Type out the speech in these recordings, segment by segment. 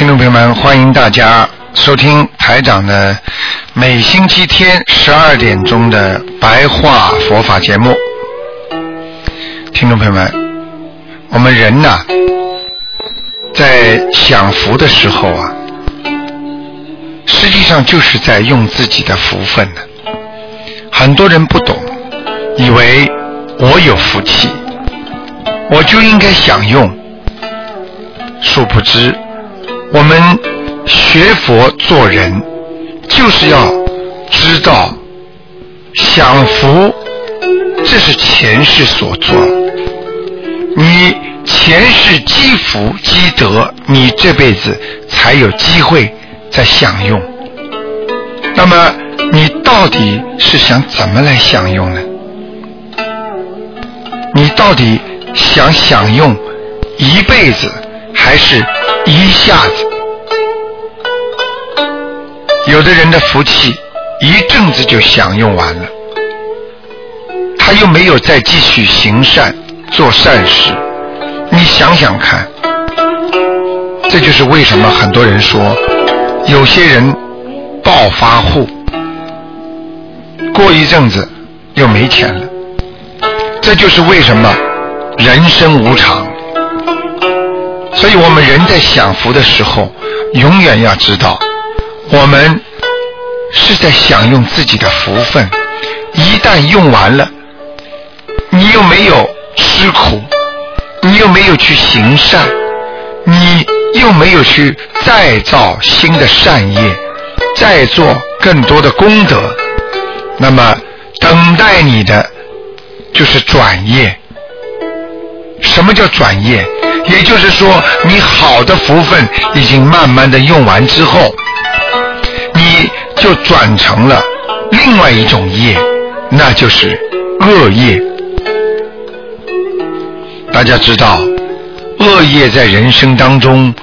听众朋友们，欢迎大家收听台长的每星期天十二点钟的白话佛法节目。听众朋友们，我们人呐，在享福的时候啊，实际上就是在用自己的福分呢。很多人不懂，以为我有福气，我就应该享用。殊不知，我们学佛做人，就是要知道享福，这是前世所做。你前世积福积德，你这辈子才有机会再享用。那么，你到底是想怎么来享用呢？你到底想享用一辈子？还是一下子，有的人的福气一阵子就享用完了，他又没有再继续行善做善事。你想想看，这就是为什么很多人说有些人暴发户，过一阵子又没钱了。这就是为什么人生无常。所以我们人在享福的时候，永远要知道，我们是在享用自己的福分。一旦用完了，你又没有吃苦，你又没有去行善，你又没有去再造新的善业，再做更多的功德，那么等待你的就是转业。什么叫转业？也就是说，你好的福分已经慢慢的用完之后，你就转成了另外一种业，那就是恶业。大家知道，恶业在人生当中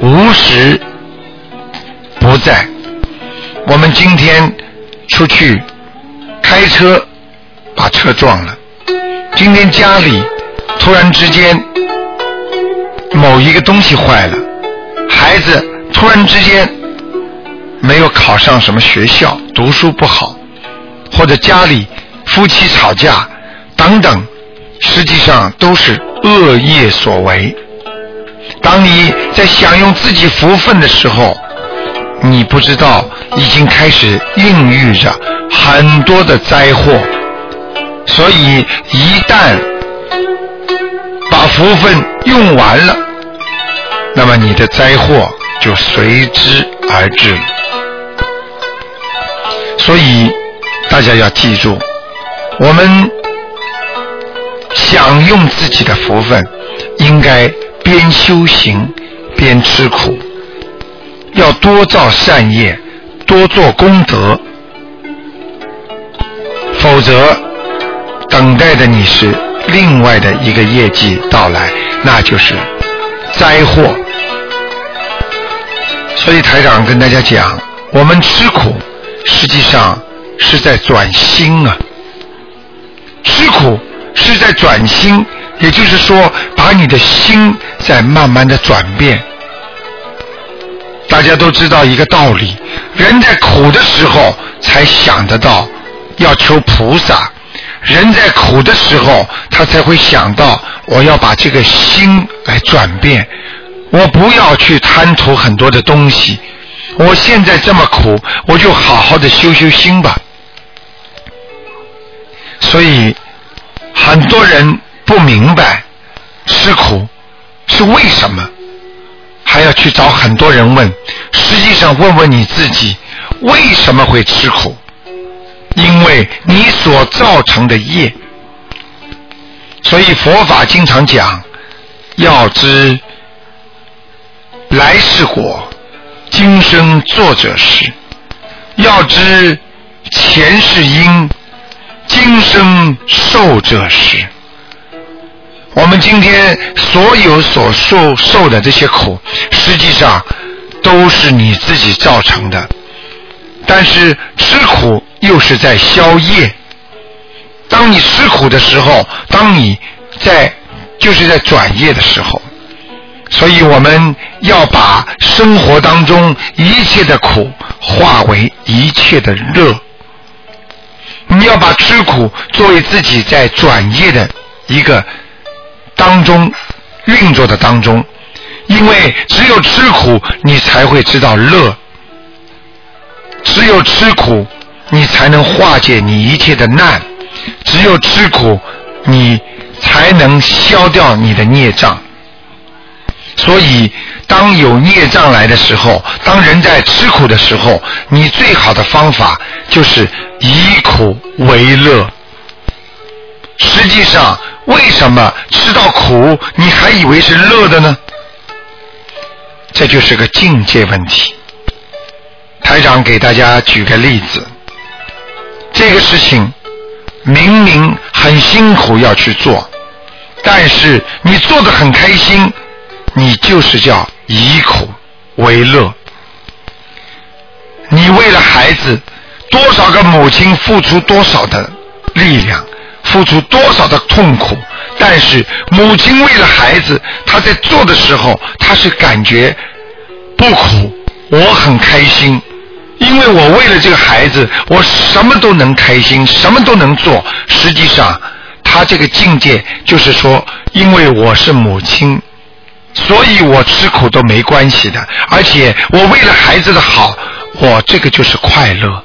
无时不在。我们今天出去开车，把车撞了；今天家里突然之间。某一个东西坏了，孩子突然之间没有考上什么学校，读书不好，或者家里夫妻吵架等等，实际上都是恶业所为。当你在享用自己福分的时候，你不知道已经开始孕育着很多的灾祸，所以一旦把福分用完了。那么你的灾祸就随之而至。所以大家要记住，我们享用自己的福分，应该边修行边吃苦，要多造善业，多做功德，否则等待的你是另外的一个业绩到来，那就是灾祸。所以台长跟大家讲，我们吃苦，实际上是在转心啊。吃苦是在转心，也就是说，把你的心在慢慢的转变。大家都知道一个道理，人在苦的时候才想得到要求菩萨，人在苦的时候他才会想到我要把这个心来转变。我不要去贪图很多的东西，我现在这么苦，我就好好的修修心吧。所以很多人不明白吃苦是为什么，还要去找很多人问。实际上，问问你自己，为什么会吃苦？因为你所造成的业。所以佛法经常讲。要知来世果，今生作者是；要知前世因，今生受者是。我们今天所有所受受的这些苦，实际上都是你自己造成的。但是吃苦又是在消业。当你吃苦的时候，当你在就是在转业的时候，所以我们要把生活当中一切的苦化为一切的乐。你要把吃苦作为自己在转业的一个。当中运作的当中，因为只有吃苦，你才会知道乐；只有吃苦，你才能化解你一切的难；只有吃苦，你才能消掉你的孽障。所以，当有孽障来的时候，当人在吃苦的时候，你最好的方法就是以苦为乐。实际上。为什么吃到苦你还以为是乐的呢？这就是个境界问题。台长给大家举个例子，这个事情明明很辛苦要去做，但是你做的很开心，你就是叫以苦为乐。你为了孩子，多少个母亲付出多少的力量。付出多少的痛苦，但是母亲为了孩子，她在做的时候，她是感觉不苦，我很开心，因为我为了这个孩子，我什么都能开心，什么都能做。实际上，她这个境界就是说，因为我是母亲，所以我吃苦都没关系的，而且我为了孩子的好，我这个就是快乐。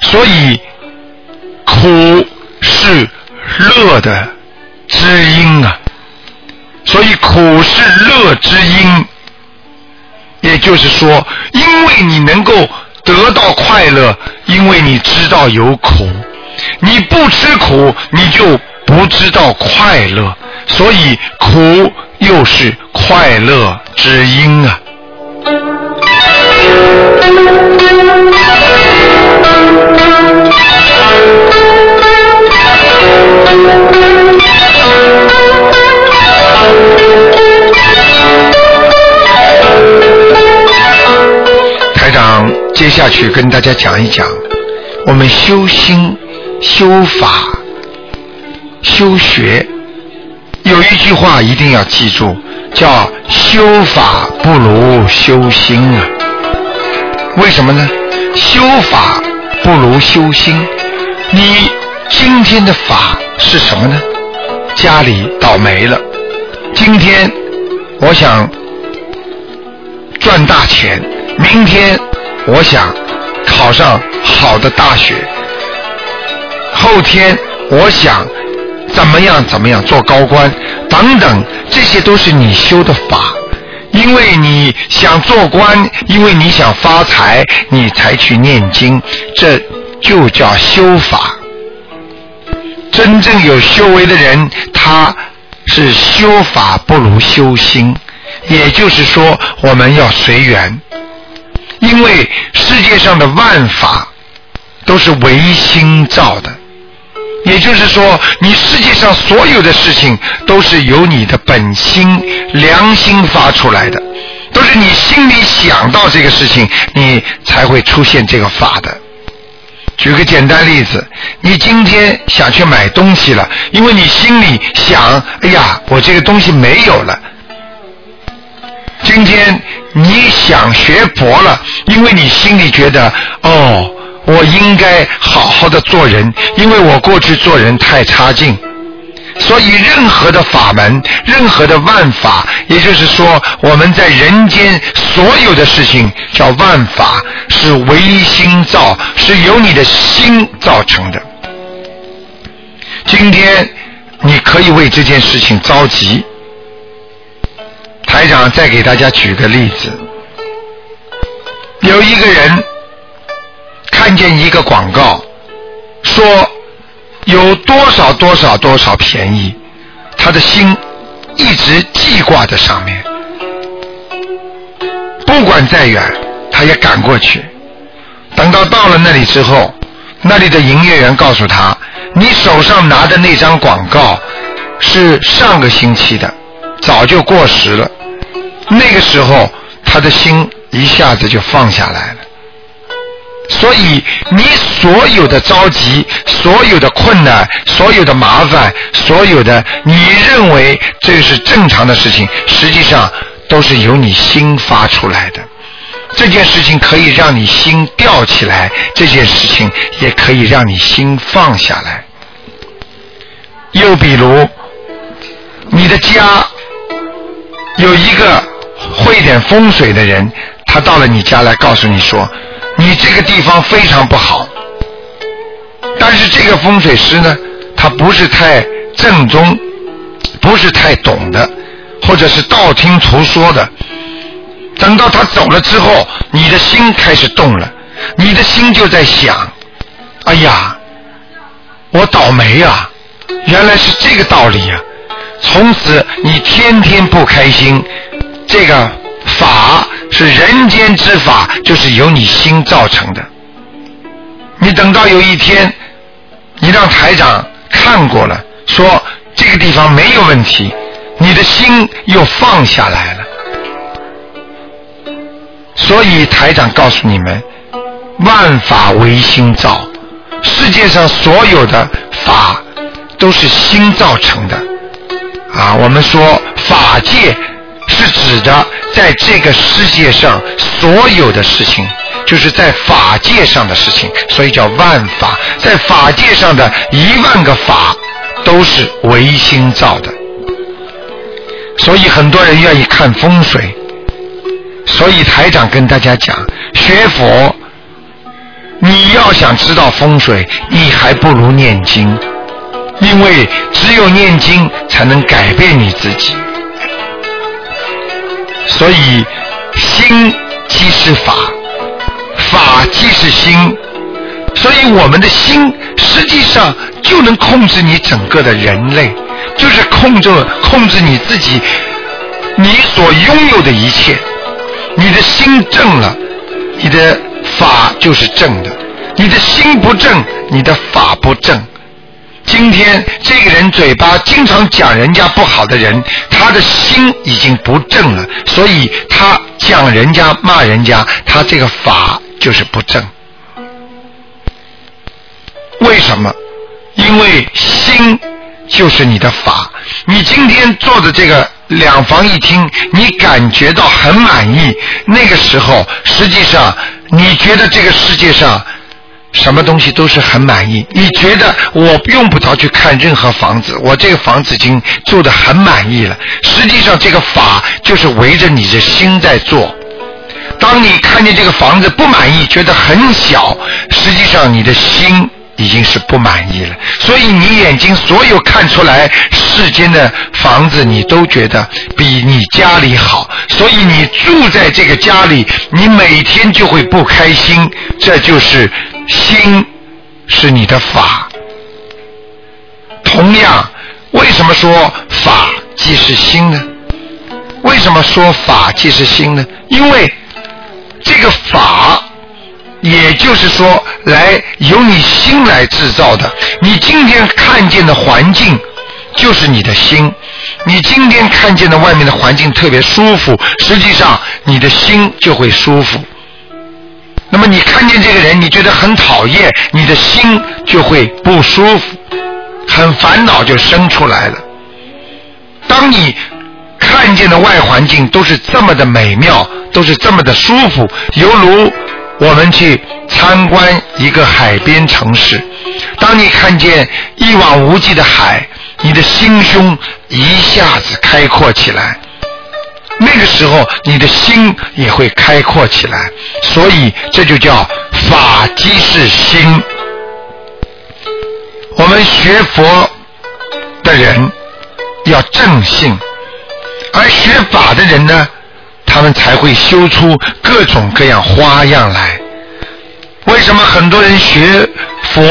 所以苦。是乐的知音啊，所以苦是乐之因。也就是说，因为你能够得到快乐，因为你知道有苦，你不吃苦，你就不知道快乐，所以苦又是快乐之因啊。台长，接下去跟大家讲一讲，我们修心、修法、修学，有一句话一定要记住，叫“修法不如修心”啊。为什么呢？修法不如修心，你今天的法是什么呢？家里倒霉了，今天我想赚大钱，明天我想考上好的大学，后天我想怎么样怎么样做高官等等，这些都是你修的法，因为你想做官，因为你想发财，你才去念经，这就叫修法。真正有修为的人，他是修法不如修心，也就是说，我们要随缘，因为世界上的万法都是唯心造的，也就是说，你世界上所有的事情都是由你的本心、良心发出来的，都是你心里想到这个事情，你才会出现这个法的。举个简单例子，你今天想去买东西了，因为你心里想，哎呀，我这个东西没有了。今天你想学佛了，因为你心里觉得，哦，我应该好好的做人，因为我过去做人太差劲。所以，任何的法门，任何的万法，也就是说，我们在人间所有的事情叫万法，是唯心造，是由你的心造成的。今天你可以为这件事情着急。台长再给大家举个例子，有一个人看见一个广告，说。有多少多少多少便宜，他的心一直记挂在上面，不管再远，他也赶过去。等到到了那里之后，那里的营业员告诉他：“你手上拿的那张广告是上个星期的，早就过时了。”那个时候，他的心一下子就放下来了。所以，你所有的着急、所有的困难、所有的麻烦、所有的你认为这是正常的事情，实际上都是由你心发出来的。这件事情可以让你心吊起来，这件事情也可以让你心放下来。又比如，你的家有一个会点风水的人，他到了你家来告诉你说。你这个地方非常不好，但是这个风水师呢，他不是太正宗，不是太懂的，或者是道听途说的。等到他走了之后，你的心开始动了，你的心就在想：哎呀，我倒霉呀！原来是这个道理呀！从此你天天不开心，这个。是人间之法，就是由你心造成的。你等到有一天，你让台长看过了，说这个地方没有问题，你的心又放下来了。所以台长告诉你们，万法唯心造，世界上所有的法都是心造成的。啊，我们说法界。是指的在这个世界上所有的事情，就是在法界上的事情，所以叫万法。在法界上的一万个法都是唯心造的，所以很多人愿意看风水。所以台长跟大家讲，学佛，你要想知道风水，你还不如念经，因为只有念经才能改变你自己。所以，心即是法，法即是心。所以，我们的心实际上就能控制你整个的人类，就是控制控制你自己，你所拥有的一切。你的心正了，你的法就是正的；你的心不正，你的法不正。今天这个人嘴巴经常讲人家不好的人，他的心已经不正了，所以他讲人家骂人家，他这个法就是不正。为什么？因为心就是你的法。你今天做的这个两房一厅，你感觉到很满意，那个时候实际上你觉得这个世界上。什么东西都是很满意，你觉得我用不着去看任何房子，我这个房子已经住得很满意了。实际上，这个法就是围着你的心在做。当你看见这个房子不满意，觉得很小，实际上你的心已经是不满意了。所以你眼睛所有看出来世间的房子，你都觉得比你家里好。所以你住在这个家里，你每天就会不开心。这就是。心是你的法，同样，为什么说法即是心呢？为什么说法即是心呢？因为这个法，也就是说，来由你心来制造的。你今天看见的环境，就是你的心。你今天看见的外面的环境特别舒服，实际上你的心就会舒服。那么你看见这个人，你觉得很讨厌，你的心就会不舒服，很烦恼就生出来了。当你看见的外环境都是这么的美妙，都是这么的舒服，犹如我们去参观一个海边城市，当你看见一望无际的海，你的心胸一下子开阔起来。那个时候，你的心也会开阔起来，所以这就叫法即是心。我们学佛的人要正信，而学法的人呢，他们才会修出各种各样花样来。为什么很多人学佛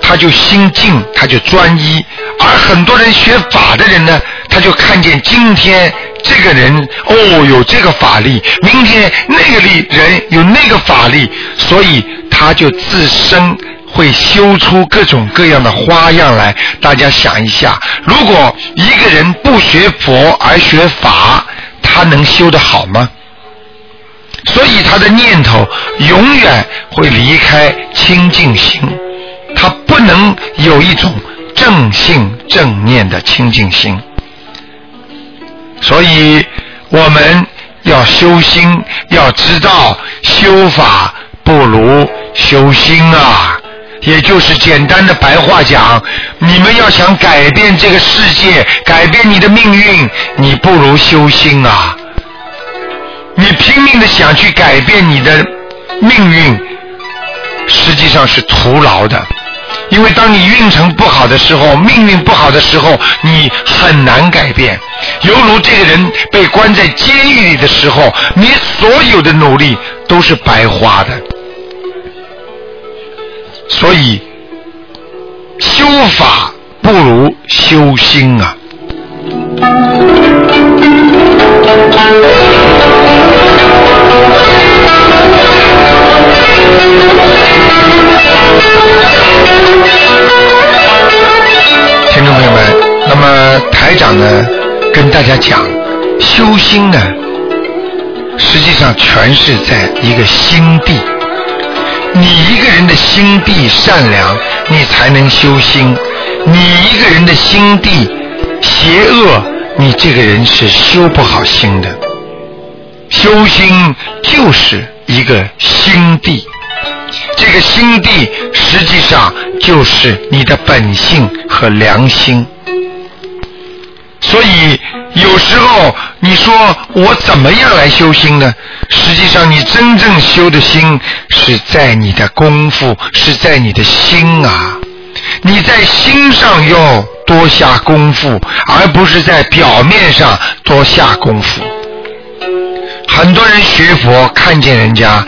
他就心静，他就专一；而很多人学法的人呢，他就看见今天这个人哦有这个法力，明天那个力人有那个法力，所以他就自身会修出各种各样的花样来。大家想一下，如果一个人不学佛而学法，他能修得好吗？所以他的念头永远会离开清净心，他不能有一种正性正念的清净心。所以我们要修心，要知道修法不如修心啊。也就是简单的白话讲，你们要想改变这个世界，改变你的命运，你不如修心啊。你拼命的想去改变你的命运，实际上是徒劳的。因为当你运程不好的时候，命运不好的时候，你很难改变。犹如这个人被关在监狱里的时候，你所有的努力都是白花的。所以，修法不如修心啊。听众朋友们，那么台长呢，跟大家讲，修心呢，实际上全是在一个心地。你一个人的心地善良，你才能修心；你一个人的心地邪恶，你这个人是修不好心的。修心就是一个心地，这个心地实际上就是你的本性和良心。所以有时候你说我怎么样来修心呢？实际上你真正修的心是在你的功夫，是在你的心啊！你在心上要多下功夫，而不是在表面上多下功夫。很多人学佛，看见人家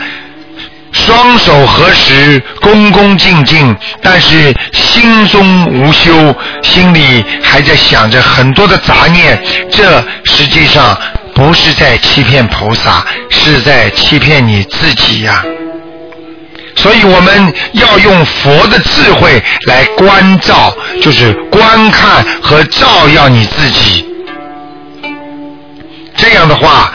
双手合十、恭恭敬敬，但是心中无修，心里还在想着很多的杂念。这实际上不是在欺骗菩萨，是在欺骗你自己呀。所以我们要用佛的智慧来关照，就是观看和照耀你自己。这样的话。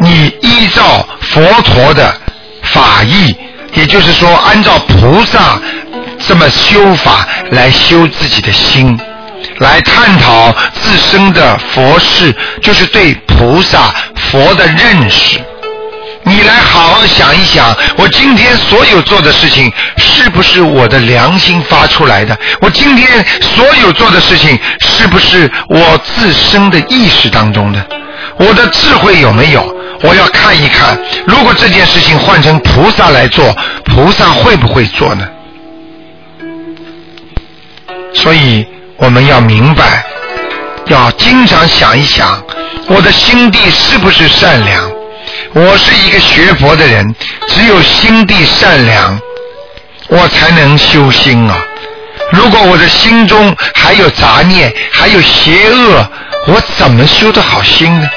你依照佛陀的法义，也就是说，按照菩萨这么修法来修自己的心，来探讨自身的佛事，就是对菩萨佛的认识。你来好好想一想，我今天所有做的事情，是不是我的良心发出来的？我今天所有做的事情，是不是我自身的意识当中的？我的智慧有没有？我要看一看，如果这件事情换成菩萨来做，菩萨会不会做呢？所以我们要明白，要经常想一想，我的心地是不是善良？我是一个学佛的人，只有心地善良，我才能修心啊！如果我的心中还有杂念，还有邪恶，我怎么修得好心呢？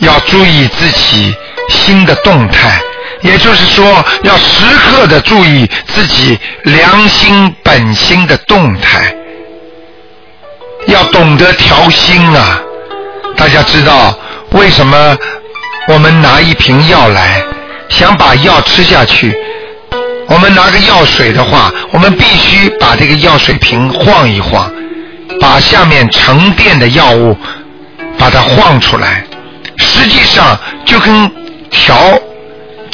要注意自己心的动态，也就是说，要时刻的注意自己良心本心的动态，要懂得调心啊！大家知道为什么我们拿一瓶药来，想把药吃下去，我们拿个药水的话，我们必须把这个药水瓶晃一晃，把下面沉淀的药物把它晃出来。实际上就跟调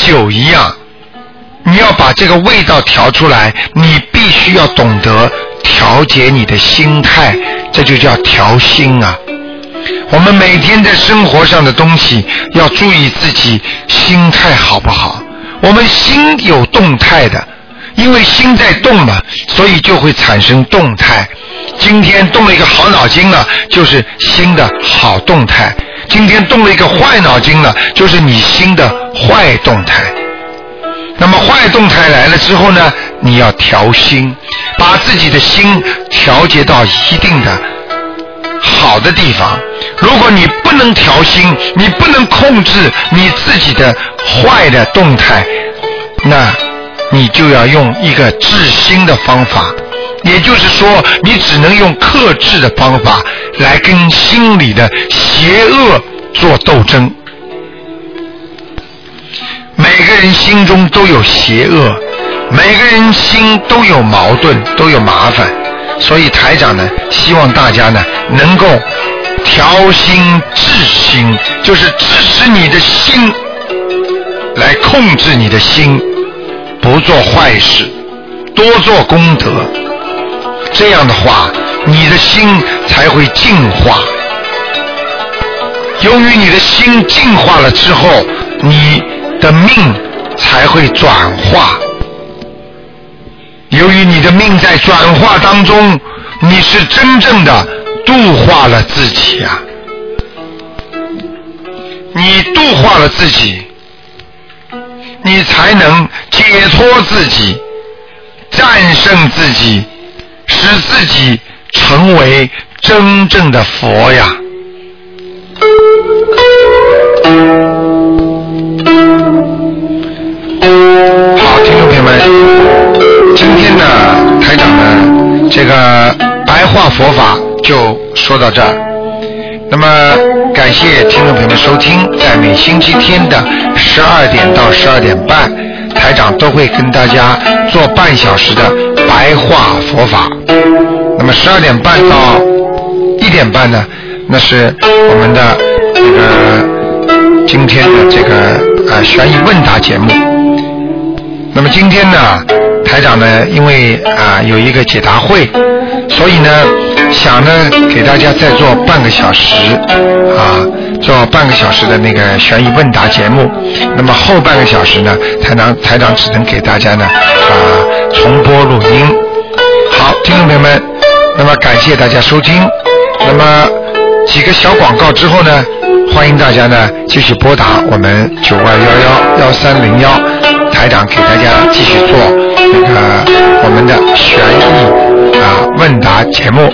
酒一样，你要把这个味道调出来，你必须要懂得调节你的心态，这就叫调心啊。我们每天在生活上的东西要注意自己心态好不好。我们心有动态的，因为心在动嘛，所以就会产生动态。今天动了一个好脑筋了，就是心的好动态。今天动了一个坏脑筋了，就是你心的坏动态。那么坏动态来了之后呢，你要调心，把自己的心调节到一定的好的地方。如果你不能调心，你不能控制你自己的坏的动态，那你就要用一个治心的方法。也就是说，你只能用克制的方法来跟心里的邪恶做斗争。每个人心中都有邪恶，每个人心都有矛盾，都有麻烦。所以台长呢，希望大家呢能够调心治心，就是支持你的心来控制你的心，不做坏事，多做功德。这样的话，你的心才会净化。由于你的心净化了之后，你的命才会转化。由于你的命在转化当中，你是真正的度化了自己呀。你度化了自己，你才能解脱自己，战胜自己。使自己成为真正的佛呀！好，听众朋友们，今天呢，台长呢，这个白话佛法就说到这儿。那么，感谢听众朋友们收听，在每星期天的十二点到十二点半，台长都会跟大家做半小时的白话佛法。那么十二点半到一点半呢，那是我们的这个今天的这个呃悬疑问答节目。那么今天呢，台长呢，因为啊有一个解答会，所以呢想呢给大家再做半个小时啊，做半个小时的那个悬疑问答节目。那么后半个小时呢，台长台长只能给大家呢啊重播录音。好，听众朋友们。那么感谢大家收听，那么几个小广告之后呢，欢迎大家呢继续拨打我们九二幺幺幺三零幺，台长给大家继续做那个我们的悬疑啊问答节目。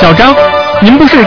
小张，您不是